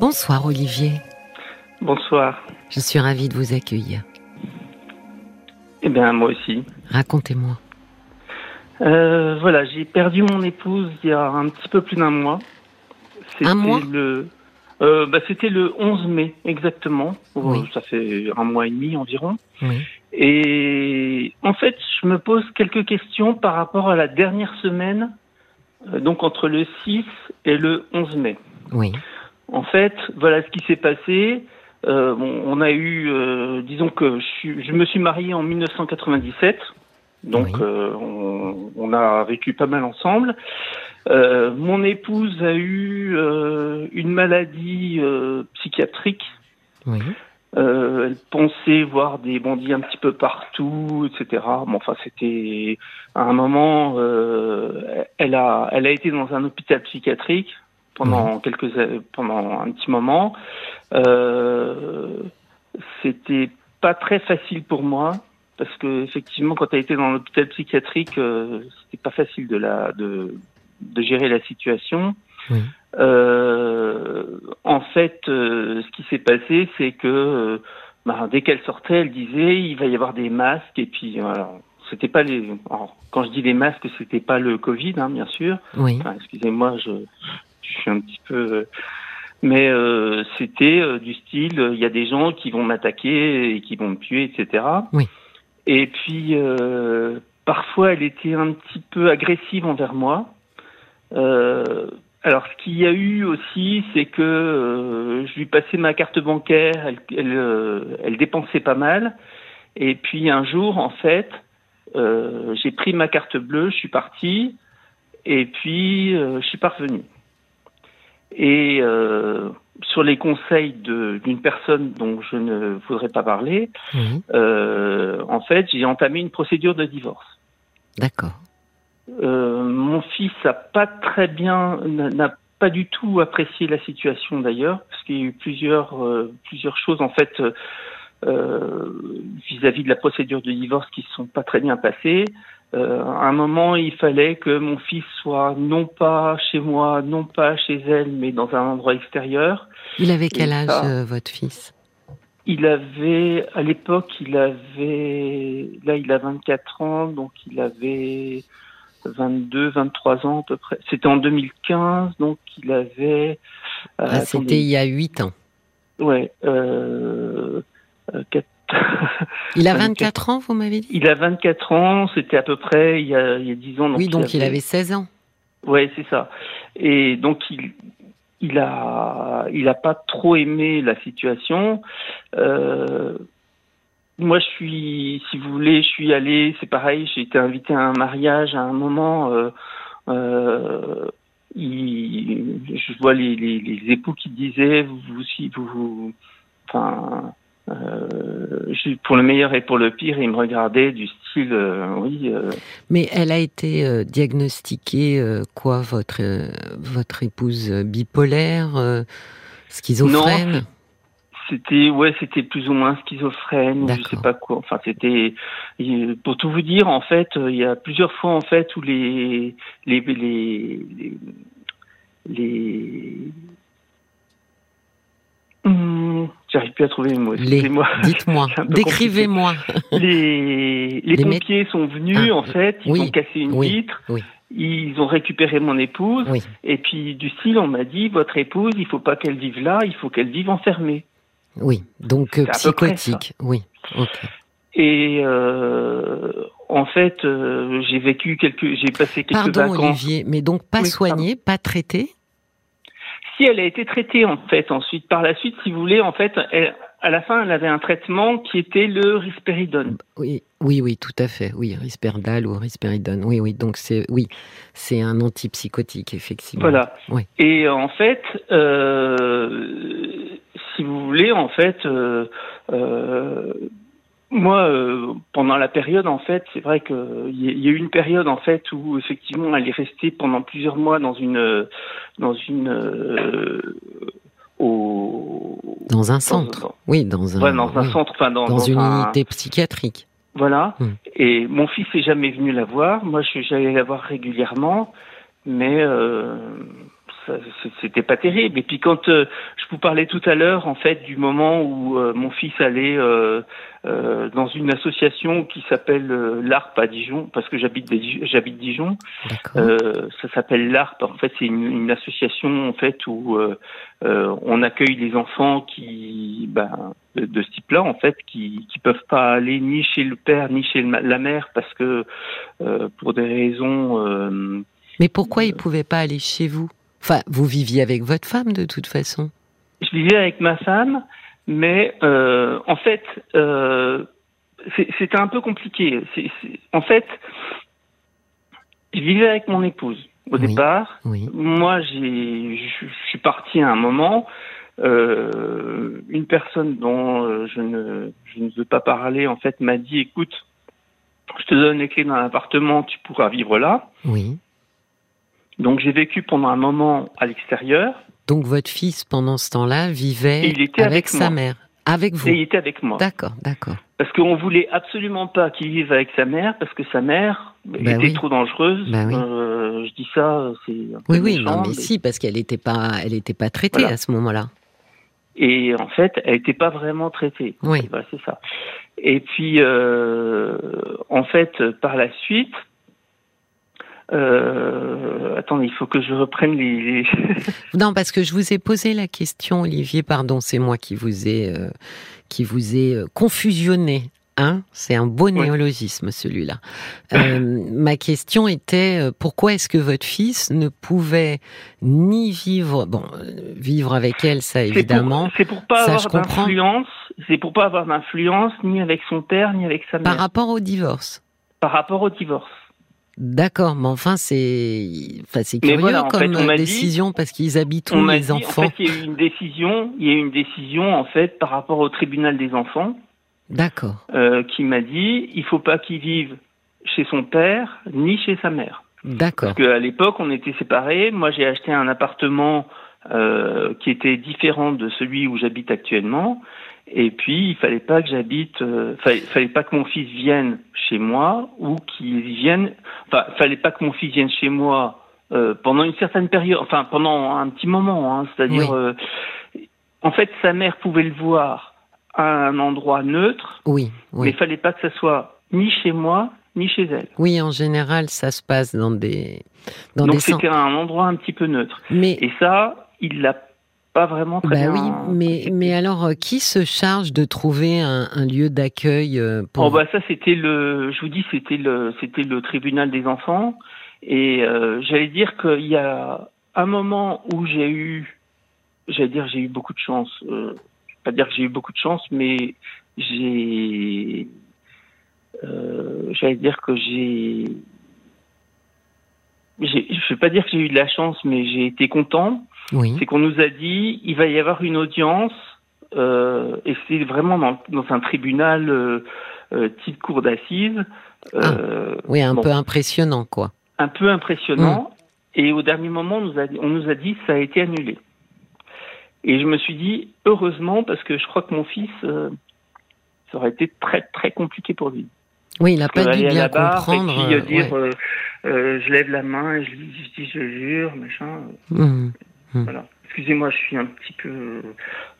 Bonsoir Olivier. Bonsoir. Je suis ravie de vous accueillir. Eh bien, moi aussi. Racontez-moi. Euh, voilà, j'ai perdu mon épouse il y a un petit peu plus d'un mois. Un mois le, euh, bah, C'était le 11 mai, exactement. Oui. Euh, Ça fait un mois et demi environ. Oui. Et en fait, je me pose quelques questions par rapport à la dernière semaine, donc entre le 6 et le 11 mai. Oui. En fait, voilà ce qui s'est passé. Euh, bon, on a eu, euh, disons que je, suis- je me suis marié en 1997, donc Oui. euh, on, on a vécu pas mal ensemble. Euh, mon épouse a eu euh, une maladie euh, psychiatrique. Oui. Euh, elle pensait voir des bandits un petit peu partout, etc. Bon, enfin, c'était à un moment, euh, elle a, elle a été dans un hôpital psychiatrique pendant quelques, pendant un petit moment. Euh, c'était pas très facile pour moi parce que effectivement, quand elle était dans l'hôpital psychiatrique, euh, c'était pas facile de la, de, de gérer la situation. Euh, en fait, euh, ce qui s'est passé, c'est que euh, bah, dès qu'elle sortait, elle disait il va y avoir des masques et puis voilà. C'était pas les. alors, quand je dis les masques, c'était pas le Covid, hein, bien sûr. Oui. Enfin, excusez-moi, je, je suis un petit peu. euh, Mais euh, c'était euh, du style, euh, il y a des gens qui vont m'attaquer et qui vont me tuer, etc. Oui. Et puis euh, parfois, elle était un petit peu agressive envers moi. Euh, alors, ce qu'il y a eu aussi, c'est que euh, je lui passais ma carte bancaire, elle, elle, elle dépensait pas mal. Et puis un jour, en fait, euh, j'ai pris ma carte bleue, je suis parti, et puis euh, je suis pas revenu. Et euh, sur les conseils d'une personne dont je ne voudrais pas parler, Oui. euh, en fait, j'ai entamé une procédure de divorce. D'accord. Euh, mon fils a pas très bien, n'a n'a pas du tout apprécié la situation d'ailleurs, parce qu'il y a eu plusieurs euh, plusieurs choses en fait euh, euh, vis-à-vis de la procédure de divorce qui se sont pas très bien passées. Euh, à un moment, il fallait que mon fils soit non pas chez moi, non pas chez elle, mais dans un endroit extérieur. Il avait quel âge, ça- euh, votre fils? Il avait, à l'époque, il avait, là, il a 24 ans, donc il avait 22, 23 ans à peu près. C'était en 2015, donc il avait. euh, Ah, C'était il y a huit ans. Ouais. Euh, euh, quatre- Il a 24. 24 ans, vous m'avez dit? Il a 24 ans, c'était à peu près il y a, il y a 10 ans. Donc Oui, donc il avait 16 ans. Ouais, c'est ça. Et donc il il a il a pas trop aimé la situation. Euh, moi, je suis, si vous voulez, je suis allé. C'est pareil. J'ai été invité à un mariage à un moment. Euh, euh, il- je vois les, les, les époux qui disaient vous vous si vous, vous enfin euh, pour le meilleur et pour le pire, ils me regardaient du style euh, oui. euh, Mais elle a été diagnostiquée quoi, votre votre épouse bipolaire, schizophrène? C'était ouais, c'était plus ou moins schizophrène, ou je sais pas quoi. Enfin, c'était il- pour tout vous dire en fait, il y a plusieurs fois en fait où les les les les, les... Hum, J'arrive plus à trouver mes mots. Les- Excusez-moi. Dites-moi, décrivez-moi. les les, Les pompiers sont venus Ah, en fait, ils oui, ont cassé une oui, vitre, oui. ils ont récupéré mon épouse et puis du style on m'a dit votre épouse, il faut pas qu'elle vive là, il faut qu'elle vive enfermée. oui. Donc euh, psychotique. Oui. Et euh, en fait, euh, j'ai vécu quelques, j'ai passé quelques Pardon vacances. Olivier, mais donc pas Oui, soigné, pas traité Si elle a été traitée en fait, ensuite par la suite, si vous voulez, en fait, elle- à la fin, elle avait un traitement qui était le risperidone. Oui, oui, oui, tout à fait. Oui, risperdal ou risperidone. Oui, oui. Donc c'est oui, c'est un antipsychotique effectivement. Voilà. Oui. Et en fait, euh, si vous voulez, en fait, euh, euh, moi, euh, pendant la période, en fait, c'est vrai que il y, a- eu une période, en fait, où effectivement, elle est restée pendant plusieurs mois dans une, dans une, euh, au, Dans un centre. dans- Oui, dans un. ouais, dans un oui. centre, enfin dans, Dans dans une un- unité psychiatrique. Voilà. Hmm. Et mon fils est jamais venu la voir. Moi, je- j'allais la voir régulièrement, mais euh, c'était pas terrible. Et puis quand euh, je vous parlais tout à l'heure, en fait, du moment où euh, mon fils allait euh, dans une association qui s'appelle l'ARP à Dijon, parce que j'habite j'habite Dijon. ça s'appelle l'ARP. En fait, c'est une, une, association en fait où on accueille les enfants qui, ben, de, de ce type-là, en fait, qui qui peuvent pas aller ni chez le père ni chez la mère parce que pour des raisons mais pourquoi il ne pouvait pas aller chez vous? Enfin, vous viviez avec votre femme de toute façon. Je vivais avec ma femme, mais euh, en fait, euh, c'était un peu compliqué. en fait, je vivais avec mon épouse au départ. Moi, je suis parti à un moment. Euh, une personne dont je ne, je ne veux pas parler, en fait, m'a dit, écoute, je te donne les clés d'un appartement, tu pourras vivre là. Oui. Donc j'ai vécu pendant un moment à l'extérieur. Donc votre fils, pendant ce temps-là, vivait avec, sa mère, avec vous. Et il était avec moi. D'accord, d'accord. Parce qu'on voulait absolument pas qu'il vive avec sa mère, parce que sa mère ben était trop dangereuse. Ben euh, je dis ça, c'est. Oui, oui, non, mais, si, parce qu'elle n'était pas, elle était pas traitée à ce moment-là. Et en fait, elle n'était pas vraiment traitée. Oui. c'est ça. Et puis, euh, en fait, par la suite, euh, attendez, il faut que je reprenne les. non, parce que je vous ai posé la question, Olivier. Pardon, c'est moi qui vous ai euh, qui vous ai euh, confusionné. Hein c'est un beau néologisme celui-là. Euh, ma question était pourquoi est-ce que votre fils ne pouvait ni vivre, bon, vivre avec elle, ça évidemment. C'est pour, pas avoir d'influence. C'est pour pas avoir d'influence ni avec son père ni avec sa mère. Par rapport au divorce. Par rapport au divorce. D'accord, mais enfin c'est, enfin c'est curieux comme décision parce qu'ils habitent où les enfants. En fait, il y a eu une décision, il y a eu une décision en fait par rapport au tribunal des enfants. D'accord. Euh, qui m'a dit, il faut pas qu'il vive chez son père ni chez sa mère. D'accord. Parce qu'à l'époque, on était séparés. Moi, j'ai acheté un appartement euh, qui était différent de celui où j'habite actuellement. Et puis, il fallait pas que j'habite, euh, fallait, fallait pas que mon fils vienne chez moi ou qu'il vienne, enfin, fallait pas que mon fils vienne chez moi euh, pendant une certaine période, enfin, pendant un petit moment, hein, c'est-à-dire, euh, en fait, sa mère pouvait le voir à un endroit neutre, oui, oui. mais il fallait pas que ça soit ni chez moi ni chez elle. Oui, en général, ça se passe dans des dans Donc c'était un endroit un petit peu neutre. Mais et ça, il l'a pas vraiment très bah oui, mais, mais alors, euh, qui se charge de trouver un, lieu d'accueil euh, pour... Oh bah ça, c'était le, je vous dis, c'était le, c'était le tribunal des enfants. Et euh, j'allais dire qu'il y a un moment où j'ai eu, j'allais dire, j'ai eu beaucoup de chance. Euh, je vais pas dire que j'ai eu beaucoup de chance, mais j'ai, j'allais dire que j'ai, je vais pas dire que j'ai eu de la chance, mais j'ai été content c'est qu'on nous a dit il va y avoir une audience euh, et c'est vraiment dans, un tribunal euh, euh, type cour d'assises. Ah. oui, un peu impressionnant, quoi. Un peu impressionnant. Hmm. Et au dernier moment, on nous, a, on nous a dit ça a été annulé. Et je me suis dit heureusement parce que je crois que mon fils, ça aurait été très très compliqué pour lui. Oui, il n'a pas dû bien comprendre. Et puis dire, je lève la main et je, dis, je jure, machin. Hmm. Hmm. Voilà. Excusez-moi, je suis un petit peu.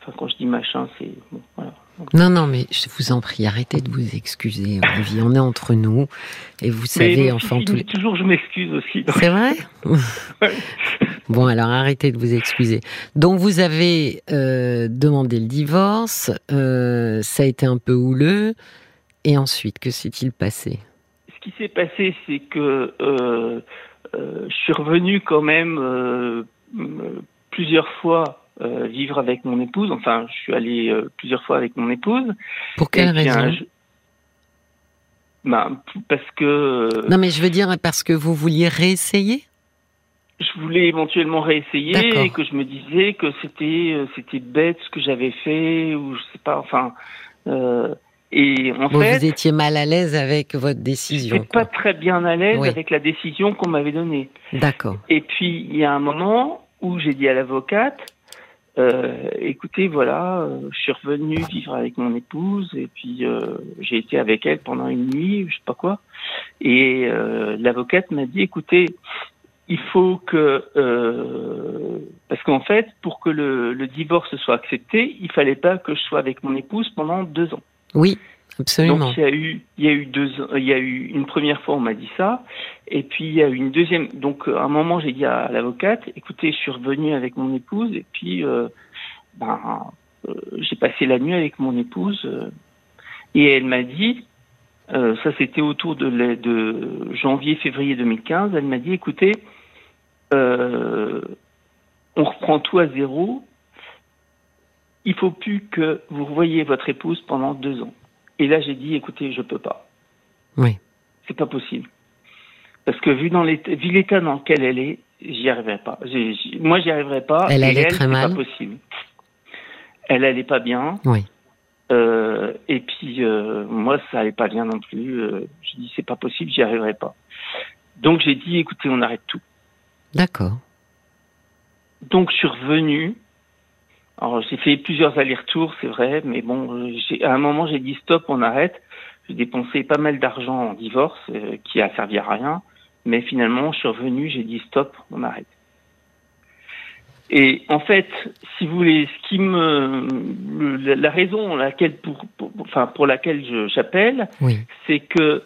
Enfin, quand je dis machin, c'est. Bon, voilà. Non, non, mais je vous en prie, arrêtez de vous excuser, Olivier. On est entre nous. Et vous savez, enfin, tous les. Toujours, je m'excuse aussi. C'est vrai Bon, alors arrêtez de vous excuser. Donc, vous avez euh, demandé le divorce. Euh, ça a été un peu houleux. Et ensuite, que s'est-il passé? Ce qui s'est passé, c'est que euh, je suis revenu quand même plusieurs fois euh, vivre avec mon épouse. Enfin, je suis allé euh, plusieurs fois avec mon épouse. Pour quelle raison ben, Parce que... Euh, non, mais je veux dire parce que vous vouliez réessayer? Je voulais éventuellement réessayer et que je me disais que c'était c'était bête ce que j'avais fait ou je sais pas enfin et en fait vous étiez mal à l'aise avec votre décision. J'étais pas très bien à l'aise avec la décision qu'on m'avait donnée. D'accord. Et puis il y a un moment où j'ai dit à l'avocate, euh, écoutez, voilà, euh, je suis revenu vivre avec mon épouse et puis euh, j'ai été avec elle pendant une nuit, je sais pas quoi. Et euh, l'avocate m'a dit, écoutez, il faut que parce qu'en fait, pour que le, le, divorce soit accepté, il fallait pas que je sois avec mon épouse pendant deux ans. Oui, absolument. Donc il y a eu, il y a eu deux, il y a eu une première fois on m'a dit ça, et puis il y a eu une deuxième. Donc à un moment j'ai dit à l'avocate, écoutez, je suis revenu avec mon épouse, et puis ben j'ai passé la nuit avec mon épouse, et elle m'a dit, euh, ça c'était autour de, de janvier-février 2015, elle m'a dit, écoutez, euh, on reprend tout à zéro, il faut plus que vous revoyiez votre épouse pendant deux ans. Et là j'ai dit, écoutez, je peux pas. Oui. C'est pas possible. Parce que vu dans l'état, dans lequel elle est, j'y arriverai pas. moi, j'y arriverai pas. Elle allait très mal. pas possible. Elle allait pas bien. Oui. Euh, et puis euh, moi, ça allait pas bien non plus. Euh, j'ai dit c'est pas possible, j'y arriverai pas. Donc j'ai dit écoutez, on arrête tout. D'accord. Donc je suis revenu. Alors j'ai fait plusieurs allers-retours, c'est vrai, mais bon, à un moment j'ai dit stop, on arrête. J'ai dépensé pas mal d'argent en divorce euh, qui a servi à rien, mais finalement je suis revenu, j'ai dit stop, on arrête. Et en fait, si vous voulez, ce qui me, la raison laquelle pour, enfin pour laquelle j'appelle, oui. c'est que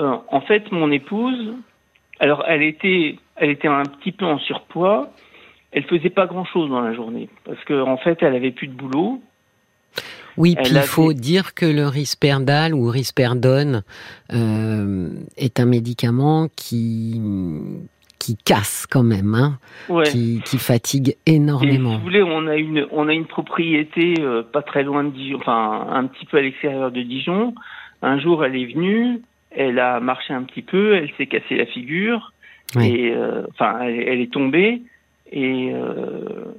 euh, en fait mon épouse, alors elle était, elle était un petit peu en surpoids, elle faisait pas grand chose dans la journée parce qu'en en fait elle avait plus de boulot. Oui, puis il faut dire que le risperdal ou risperdone euh, est un médicament qui qui casse quand même, hein, qui, qui, fatigue énormément. Et si vous voulez, on a une, on a une propriété euh, pas très loin de Dijon, enfin un petit peu à l'extérieur de Dijon. Un jour, elle est venue, elle a marché un petit peu, elle s'est cassé la figure, et euh, enfin, elle, est tombée, et euh,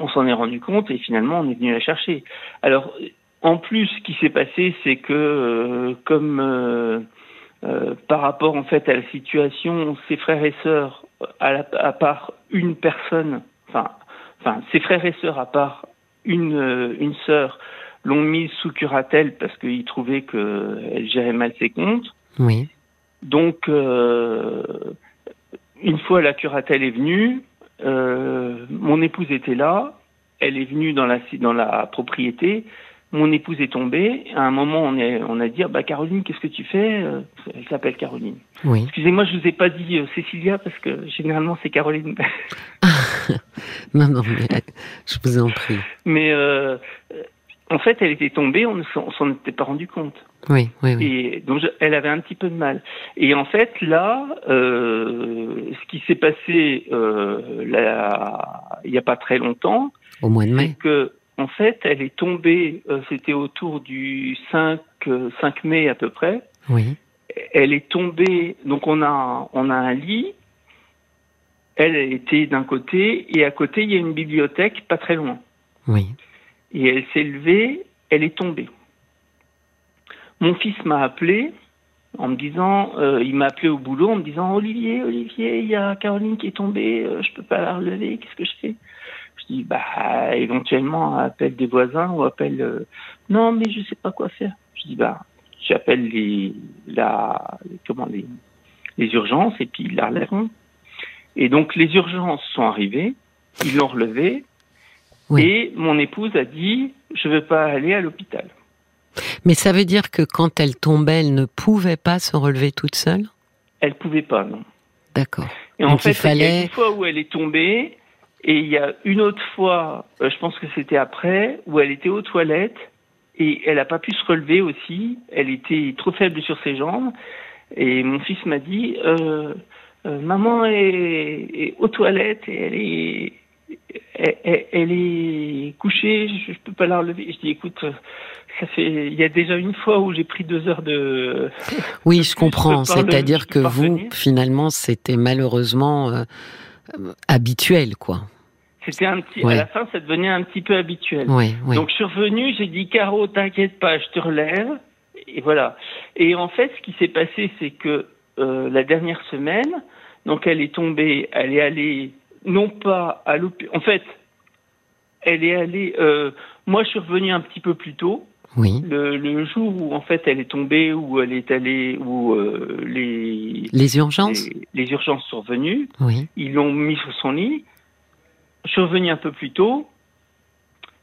on s'en est rendu compte, et finalement, on est venu la chercher. Alors, en plus, ce qui s'est passé, c'est que comme euh, par rapport en fait à la situation, ses frères et sœurs, à, à part une personne, enfin, enfin, ses frères et sœurs à part une euh, une sœur l'ont mise sous curatelle parce qu'ils trouvaient qu'elle gérait mal ses comptes. Oui. Donc, euh, une fois la curatelle est venue, euh, mon épouse était là, elle est venue dans la dans la propriété, mon épouse est tombée. À un moment, on, est, on a dit ah, bah, Caroline, qu'est-ce que tu fais? Euh, Elle s'appelle Caroline. Oui. Excusez-moi, je vous ai pas dit euh, Cécilia parce que généralement c'est Caroline. non, non, mais je vous en prie. Mais euh, en fait, elle était tombée, on ne s'en était pas rendu compte. Oui, oui, oui. Et donc, elle avait un petit peu de mal. Et en fait, là, ce qui s'est passé là, il n'y a pas très longtemps, au mois de mai, c'est que en fait, elle est tombée, euh, c'était autour du 5, 5 euh, mai à peu près. Oui. Elle est tombée, donc on a, on a un lit. Elle était d'un côté et à côté il y a une bibliothèque pas très loin. Oui. Et elle s'est levée, elle est tombée. Mon fils m'a appelé en me disant, euh, il m'a appelé au boulot en me disant Olivier, Olivier, il y a Caroline qui est tombée, je peux pas la relever, qu'est-ce que je fais? Je dis, bah, éventuellement, appelle des voisins ou appelle. Euh, non, mais je sais pas quoi faire. Je dis, bah, j'appelle les, la, les, les urgences et puis ils la relèveront. Et donc, les urgences sont arrivées, ils l'ont relevée. Et mon épouse a dit, je veux pas aller à l'hôpital. Mais ça veut dire que quand elle tombait, elle ne pouvait pas se relever toute seule? Elle pouvait pas, non. D'accord. Et en fait, il, fallait... il y a une fois où elle est tombée, et il y a une autre fois, euh, je pense que c'était après, où elle était aux toilettes et elle n'a pas pu se relever aussi. Elle était trop faible sur ses jambes. Et mon fils m'a dit, euh, euh, maman est, aux toilettes et elle est, elle, elle est couchée, je, ne peux pas la relever. Je dis, écoute, ça fait, il y a déjà une fois où j'ai pris deux heures de. Oui, je comprends. C'est-à-dire que vous, finalement, c'était malheureusement euh, habituel, quoi. C'était un petit, à la fin, ça devenait un petit peu habituel. Donc je suis revenu, j'ai dit Caro, t'inquiète pas, je te relève, et voilà. Et en fait, ce qui s'est passé, c'est que euh, la dernière semaine, donc elle est tombée, elle est allée non pas à l'hôpital, en fait, elle est allée. Euh, moi, je suis revenu un petit peu plus tôt Oui. Le, jour où en fait elle est tombée, où elle est allée, où euh, les les urgences les, urgences sont venues, oui. ils l'ont mis sur son lit. Je suis revenu un peu plus tôt.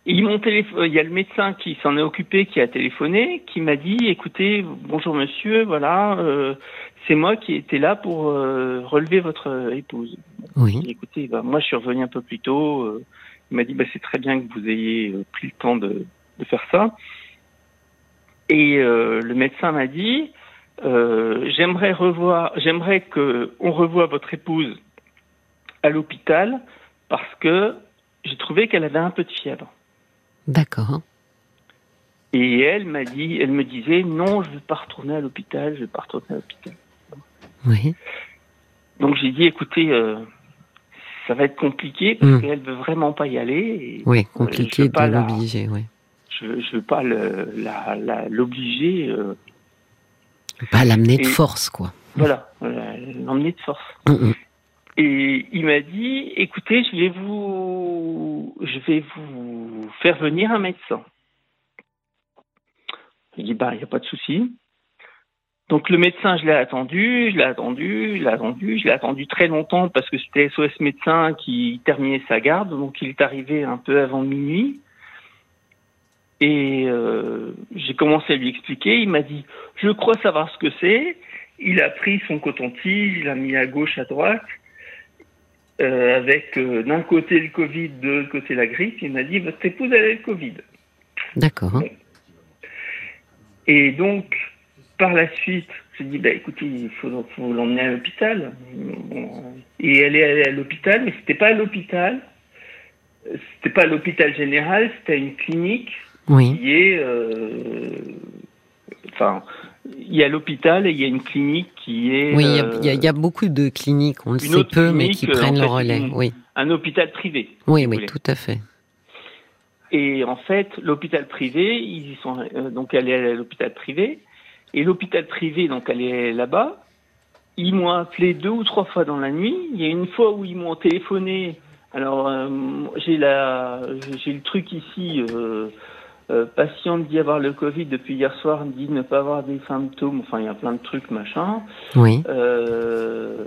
Ils m'ont Il y a le médecin qui s'en est occupé, qui a téléphoné, qui m'a dit "Écoutez, bonjour monsieur, voilà, euh, c'est moi qui étais là pour euh, relever votre épouse." Oui. Écoutez, bah, moi je suis revenu un peu plus tôt. il m'a dit bah, "C'est très bien que vous ayez pris le temps de, de faire ça." Et euh, le médecin m'a dit euh, j'aimerais revoir, j'aimerais que on revoie votre épouse à l'hôpital parce que j'ai trouvé qu'elle avait un peu de fièvre. D'accord. Et elle m'a dit, elle me disait non, je ne veux pas retourner à l'hôpital, je ne veux pas retourner à l'hôpital. Oui. Donc j'ai dit écoutez, euh, ça va être compliqué parce qu'elle qu'elle veut vraiment pas y aller. oui, compliqué de l'obliger, oui je ne veux pas l'obliger. Euh, pas l'amener de force, quoi. Voilà, l'emmener de force. Mm, mm. Et il m'a dit, écoutez, je vais vous, je vais vous faire venir un médecin. Il dit, bah, il n'y a pas de souci. Donc le médecin, je l'ai attendu, je l'ai attendu, je l'ai attendu, je l'ai attendu très longtemps parce que c'était SOS médecin qui terminait sa garde, donc il est arrivé un peu avant minuit. Et euh, j'ai commencé à lui expliquer. Il m'a dit Je crois savoir ce que c'est. Il a pris son coton-tige, il l'a mis à gauche, à droite, euh, avec euh, d'un côté le Covid, de l'autre côté la grippe. Il m'a dit Votre épouse, elle a le Covid. D'accord. Et donc, par la suite, j'ai dit bah, écoutez, il faut, l'emmener à l'hôpital. Et elle est allée à l'hôpital, mais c'était pas à l'hôpital. C'était pas à l'hôpital général, c'était à une clinique oui. qui est, euh, enfin, il y a l'hôpital et il y a une clinique qui est. Oui, il y, a, beaucoup de cliniques, on le sait peu, mais qui prennent le relais. oui. Un hôpital privé. Oui, oui, tout à fait. Et en fait, l'hôpital privé, ils y sont euh, donc elle est à l'hôpital privé, et l'hôpital privé, donc elle est là-bas. Ils m'ont appelé deux ou trois fois dans la nuit. Il y a une fois où ils m'ont téléphoné. Alors euh, j'ai la, j'ai le truc ici. Euh, euh, patiente dit avoir le Covid depuis hier soir, dit ne pas avoir des symptômes. Enfin, il y a plein de trucs, machin. Oui. Euh,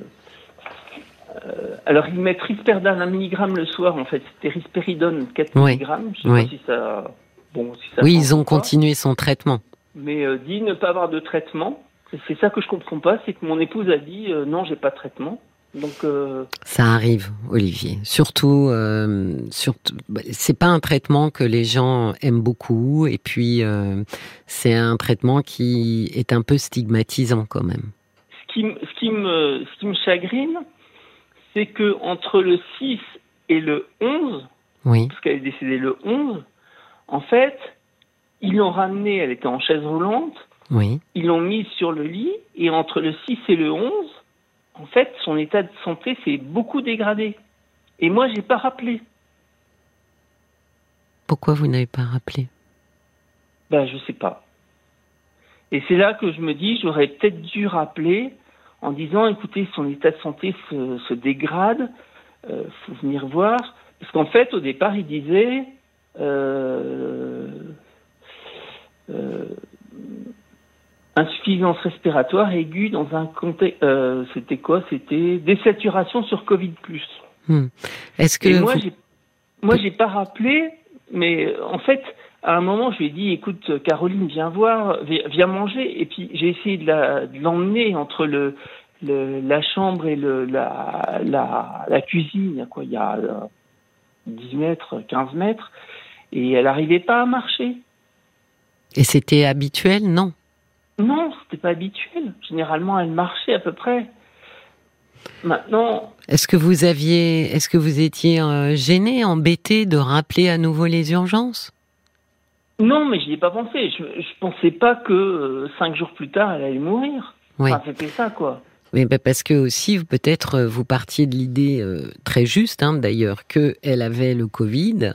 euh, alors, ils mettent risperdal 1 mg le soir, en fait. C'était risperidone 4 mg. Je sais pas si ça. Bon, si ça oui, ils ont continué son traitement. Mais dit ne pas avoir de traitement. C'est ça que je comprends pas, c'est que mon épouse a dit non, j'ai pas de traitement. Donc, euh... Ça arrive, Olivier. Surtout, euh, surtout bah, c'est pas un traitement que les gens aiment beaucoup, et puis euh, c'est un traitement qui est un peu stigmatisant quand même. Ce qui, ce qui, me, ce qui me chagrine, c'est que entre le 6 et le 11, oui. parce qu'elle est décédée le 11, en fait, ils l'ont ramenée, elle était en chaise roulante, oui. ils l'ont mise sur le lit, et entre le 6 et le 11, en fait, son état de santé s'est beaucoup dégradé. Et moi, j'ai pas rappelé. Pourquoi vous n'avez pas rappelé? Ben, je sais pas. Et c'est là que je me dis, j'aurais peut-être dû rappeler en disant, écoutez, son état de santé se, dégrade, euh, faut venir voir. Parce qu'en fait, au départ, il disait, euh, euh, insuffisance respiratoire aiguë dans un contexte. Euh, c'était quoi? C'était désaturation sur Covid hmm. Est-ce que moi, j'ai, moi, j'ai pas rappelé, mais en fait, à un moment, je lui ai dit, écoute, Caroline, viens voir, viens manger. Et puis, j'ai essayé de, l'emmener entre le, la chambre et le, la, la, la cuisine, quoi. Il y a 10 euh, mètres, 15 mètres, et elle n'arrivait pas à marcher. Et c'était habituel, non non, c'était pas habituel. Généralement, elle marchait à peu près. Maintenant. Est-ce que vous aviez, est-ce que vous étiez euh, gêné, embêté de rappeler à nouveau les urgences? Non, mais je n'y ai pas pensé. Je, ne pensais pas que euh, cinq jours plus tard, elle allait mourir. Oui. c'était ça, quoi. Bah, parce que aussi, peut-être, euh, vous partiez de l'idée très juste, hein, d'ailleurs, qu'elle avait le Covid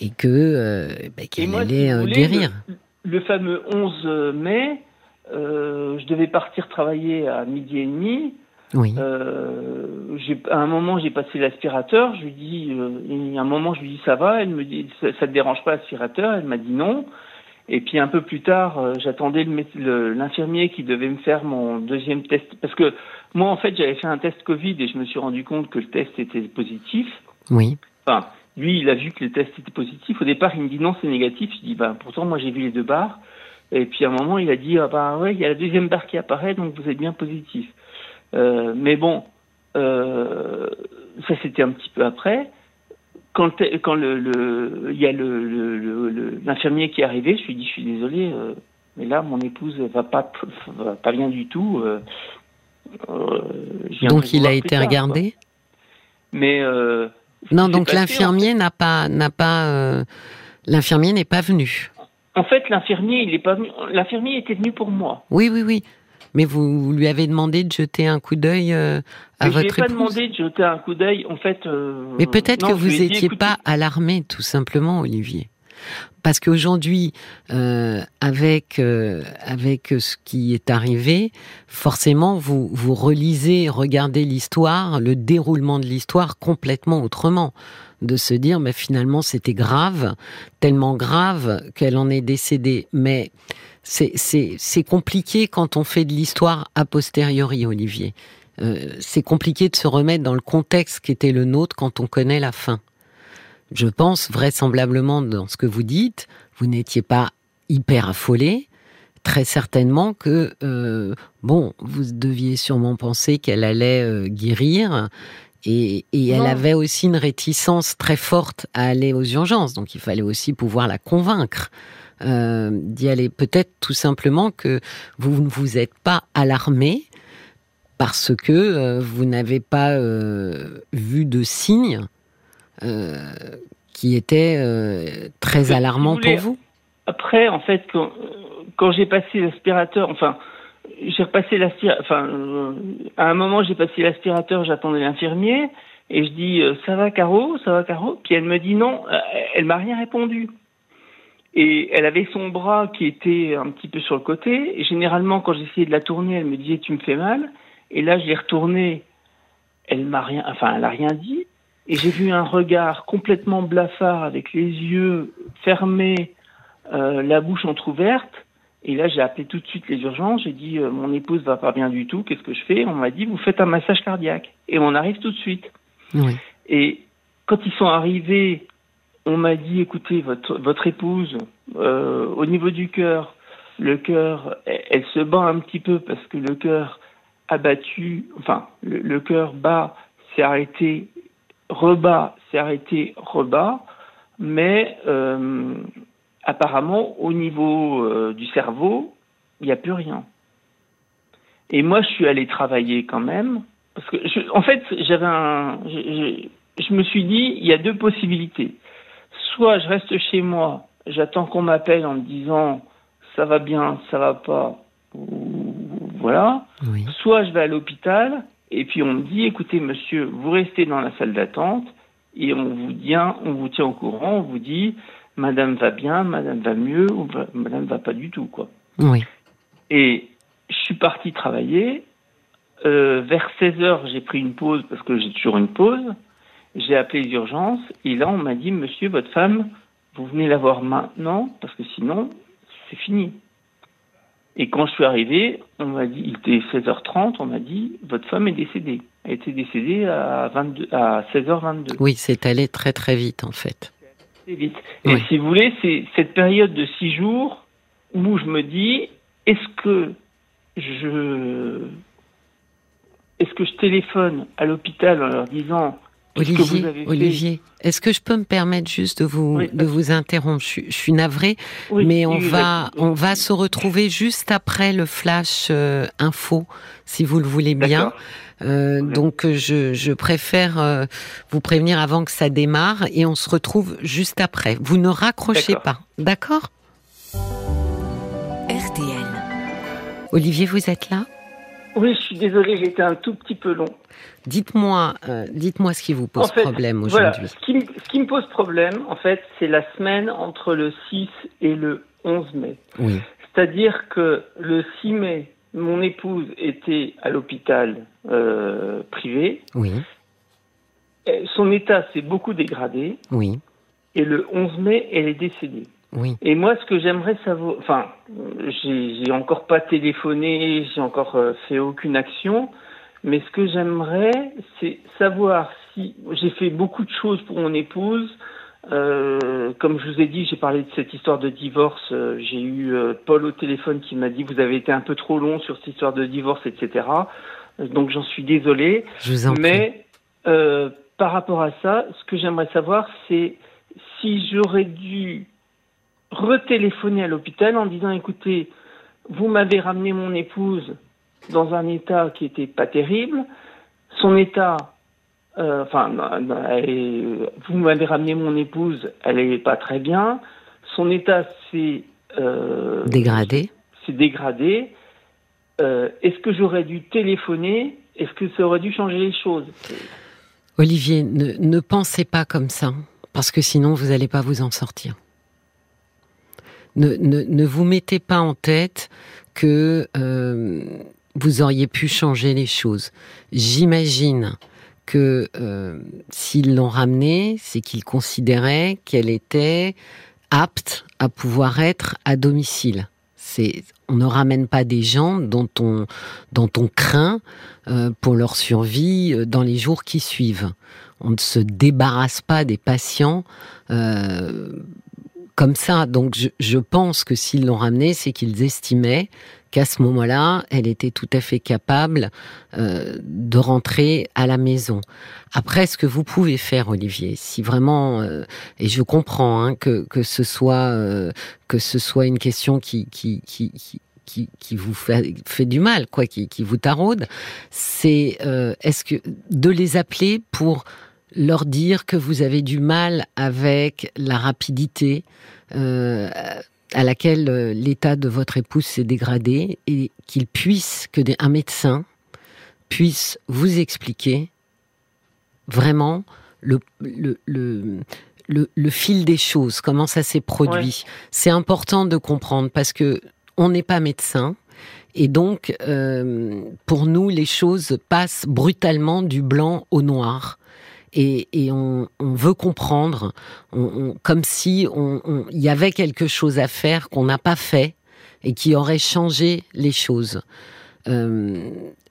et que bah, qu'elle allait guérir. le, fameux 11 mai, euh, je devais partir travailler à midi et demi. Oui. Euh, à un moment, j'ai passé l'aspirateur. Je lui dis, euh, à un moment, je lui dis ça va? Elle me dit, ça, ne te dérange pas l'aspirateur? Elle m'a dit non. Et puis un peu plus tard, euh, j'attendais l'infirmier qui devait me faire mon deuxième test. Parce que moi, en fait, j'avais fait un test Covid et je me suis rendu compte que le test était positif. Oui. Enfin, lui, il a vu que le test était positif. Au départ, il me dit non, c'est négatif. Je dis, bah, pourtant, moi, j'ai vu les deux barres. Et puis à un moment, il a dit, ah bah ouais, il y a la deuxième barre qui apparaît, donc vous êtes bien positif. Euh, mais bon, euh, ça c'était un petit peu après. Quand, quand le, le, il y a le, l'infirmier qui est arrivé, je lui ai dit, je suis désolé, euh, mais là, mon épouse va pas, va pas bien du tout. Euh, euh donc il a été regardé? Mais non, donc l'infirmier n'a pas, n'a pas, l'infirmier n'est pas venu. En fait, l'infirmier, il est pas venu. L'infirmier était venu pour moi. Oui, oui, oui. Mais vous, lui avez demandé de jeter un coup d'œil euh, à votre épouse. Je pas demandé de jeter un coup d'œil. En fait. Euh, Mais peut-être que vous n'étiez pas alarmé, tout simplement, Olivier. Parce qu'aujourd'hui, euh, avec euh, avec ce qui est arrivé, forcément, vous vous relisez, regardez l'histoire, le déroulement de l'histoire complètement autrement de se dire, mais finalement, c'était grave, tellement grave qu'elle en est décédée. Mais c'est compliqué quand on fait de l'histoire a posteriori, Olivier. Euh, c'est compliqué de se remettre dans le contexte qui était le nôtre quand on connaît la fin. Je pense vraisemblablement dans ce que vous dites, vous n'étiez pas hyper affolé. Très certainement que, euh, bon, vous deviez sûrement penser qu'elle allait euh, guérir, et, elle avait aussi une réticence très forte à aller aux urgences, donc il fallait aussi pouvoir la convaincre euh, d'y aller. Peut-être tout simplement que vous ne vous êtes pas alarmé parce que euh, vous n'avez pas euh, vu de signes qui étaient très alarmants pour vous? Après, en fait, quand, quand j'ai passé l'aspirateur, enfin, j'ai repassé l'aspirateur. Enfin, euh, à un moment, j'ai passé l'aspirateur, j'attendais l'infirmier, et je dis euh, ça va Caro, ça va Caro? Puis elle me dit non, euh, elle m'a rien répondu. Et elle avait son bras qui était un petit peu sur le côté. Et généralement, quand j'essayais de la tourner, elle me disait tu me fais mal. Et là, je l'ai retournée. Elle m'a rien, enfin, elle a rien dit. Et j'ai vu un regard complètement blafard avec les yeux fermés, la bouche entrouverte. Et là, j'ai appelé tout de suite les urgences. J'ai dit, euh, mon épouse va pas bien du tout. Qu'est-ce que je fais? On m'a dit, vous faites un massage cardiaque. Et on arrive tout de suite. Oui. Et quand ils sont arrivés, on m'a dit, écoutez, votre, votre épouse, euh, au niveau du cœur, le cœur, elle, se bat un petit peu parce que le cœur a battu, enfin, le, le cœur bat, s'est arrêté, rebat, s'est arrêté, rebat. Mais euh, apparemment, au niveau euh, du cerveau, il n'y a plus rien. Et moi, je suis allé travailler quand même, parce que, je, en fait, j'avais un, je, je, me suis dit, il y a deux possibilités. Soit je reste chez moi, j'attends qu'on m'appelle en me disant, ça va bien, ça va pas, ou, voilà. Soit je vais à l'hôpital, et puis on me dit, écoutez, monsieur, vous restez dans la salle d'attente, et on vous dit, on vous tient au courant, on vous dit, Madame va bien, Madame va mieux, ou Madame va pas du tout, quoi. Oui. Et je suis parti travailler. Euh, vers 16 heures, j'ai pris une pause parce que j'ai toujours une pause. J'ai appelé les urgences et là, on m'a dit, Monsieur, votre femme, vous venez la voir maintenant parce que sinon, c'est fini. Et quand je suis arrivé, on m'a dit, il était 16h30, on m'a dit, votre femme est décédée. Elle était décédée à, 22, à 16h22. Oui, c'est allé très très vite en fait vite. Et si vous voulez, c'est cette période de six jours où je me dis, est-ce que je, est-ce que je téléphone à l'hôpital en leur disant Olivier, Olivier, est-ce que je peux me permettre juste de vous de vous interrompre? Je, suis navrée, mais on va on va se retrouver juste après le flash euh, info, si vous le voulez bien. Euh, donc je, je préfère euh, vous prévenir avant que ça démarre et on se retrouve juste après. Vous ne raccrochez pas, d'accord? RTL. Olivier, vous êtes là? Oui, je suis désolée, j'étais un tout petit peu long. Dites-moi, euh, dites-moi ce qui vous pose problème aujourd'hui. ce, qui, ce qui me pose problème, en fait, c'est la semaine entre le 6 et le 11 mai. Oui. C'est-à-dire que le 6 mai, mon épouse était à l'hôpital euh, privé. Oui. Son état s'est beaucoup dégradé. Oui. Et le 11 mai, elle est décédée. Oui. Et moi, ce que j'aimerais savoir, enfin, j'ai encore pas téléphoné, j'ai encore euh, fait aucune action, mais ce que j'aimerais, c'est savoir si j'ai fait beaucoup de choses pour mon épouse. Euh, comme je vous ai dit, j'ai parlé de cette histoire de divorce. euh, j'ai eu euh, Paul au téléphone qui m'a dit vous avez été un peu trop long sur cette histoire de divorce, etc. Donc j'en suis désolé. Je vous en prie. Mais euh, par rapport à ça, ce que j'aimerais savoir, c'est si j'aurais dû retéléphoner à l'hôpital en disant écoutez, vous m'avez ramené mon épouse dans un état qui était pas terrible. Son état, euh, enfin, elle est- vous m'avez ramené mon épouse, elle est pas très bien. Son état s'est euh, Dégradé. s'est dégradé. Euh, Est-ce que j'aurais dû téléphoner? Est-ce que ça aurait dû changer les choses? Olivier, ne, ne pensez pas comme ça, parce que sinon vous n'allez pas vous en sortir. Ne, ne, ne vous mettez pas en tête que euh, vous auriez pu changer les choses. J'imagine que euh, s'ils l'ont ramenée, c'est qu'ils considéraient qu'elle était apte à pouvoir être à domicile. On ne ramène pas des gens dont on, dont on craint euh, pour leur survie dans les jours qui suivent. On ne se débarrasse pas des patients comme ça. Donc je, pense que s'ils l'ont ramenée, c'est qu'ils estimaient qu'à ce moment-là, elle était tout à fait capable euh, de rentrer à la maison. Après, ce que vous pouvez faire, Olivier, si vraiment, euh, et je comprends hein, que, que ce soit euh, que ce soit une question qui qui qui, qui qui, vous fait, du mal, quoi, qui, qui vous taraude, c'est est-ce que de les appeler pour leur dire que vous avez du mal avec la rapidité euh, à laquelle euh, l'état de votre épouse s'est dégradé et qu'il puisse, que des- un médecin puisse vous expliquer vraiment le, le, le, le, le fil des choses, comment ça s'est produit. C'est important de comprendre parce que on n'est pas médecin. Et donc, euh, pour nous, les choses passent brutalement du blanc au noir. Et, et on, on veut comprendre, on- on- comme si on- y avait quelque chose à faire qu'on n'a pas fait et qui aurait changé les choses. Euh,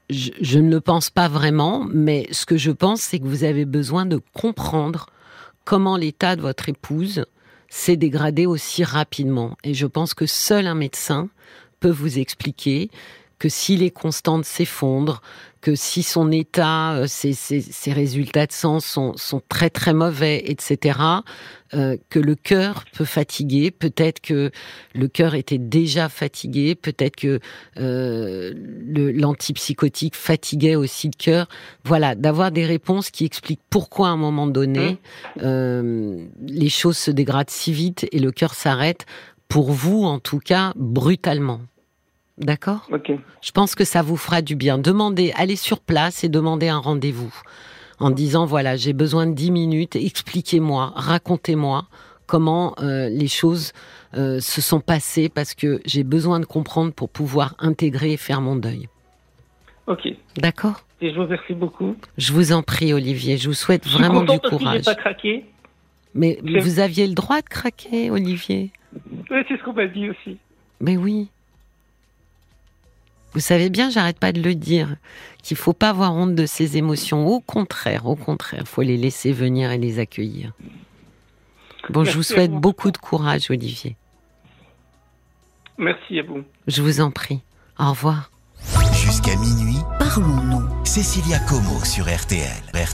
je, je ne le pense pas vraiment, mais ce que je pense, c'est que vous avez besoin de comprendre comment l'état de votre épouse s'est dégradé aussi rapidement. Et je pense que seul un médecin peut vous expliquer que si les constantes s'effondrent, que si son état, euh, ses, ses- ses résultats de sang sont, sont très très mauvais, etc., euh, que le cœur peut fatiguer, peut-être que le cœur était déjà fatigué, peut-être que euh, l'antipsychotique fatiguait aussi le cœur. Voilà, d'avoir des réponses qui expliquent pourquoi à un moment donné euh, les choses se dégradent si vite et le cœur s'arrête, pour vous en tout cas, brutalement. D'accord Ok. je pense que ça vous fera du bien. Demandez, allez sur place et demandez un rendez-vous. En disant, voilà, j'ai besoin de 10 minutes, expliquez-moi, racontez-moi comment euh, les choses euh, se sont passées parce que j'ai besoin de comprendre pour pouvoir intégrer et faire mon deuil. Ok. D'accord Et je vous remercie beaucoup. Je vous en prie, Olivier, je vous souhaite Je suis vraiment du parce que courage. pas craqué. Mais vous aviez le droit de craquer, Olivier? Oui, c'est ce qu'on m'a dit aussi. Mais oui. Vous savez bien, j'arrête pas de le dire, qu'il faut pas avoir honte de ses émotions. Au contraire, au contraire, faut les laisser venir et les accueillir. Bon, je vous souhaite vous. beaucoup de courage, Olivier. Merci à vous. Je vous en prie. Au revoir. Jusqu'à minuit, Parlons-nous. Cécilia Como sur RTL.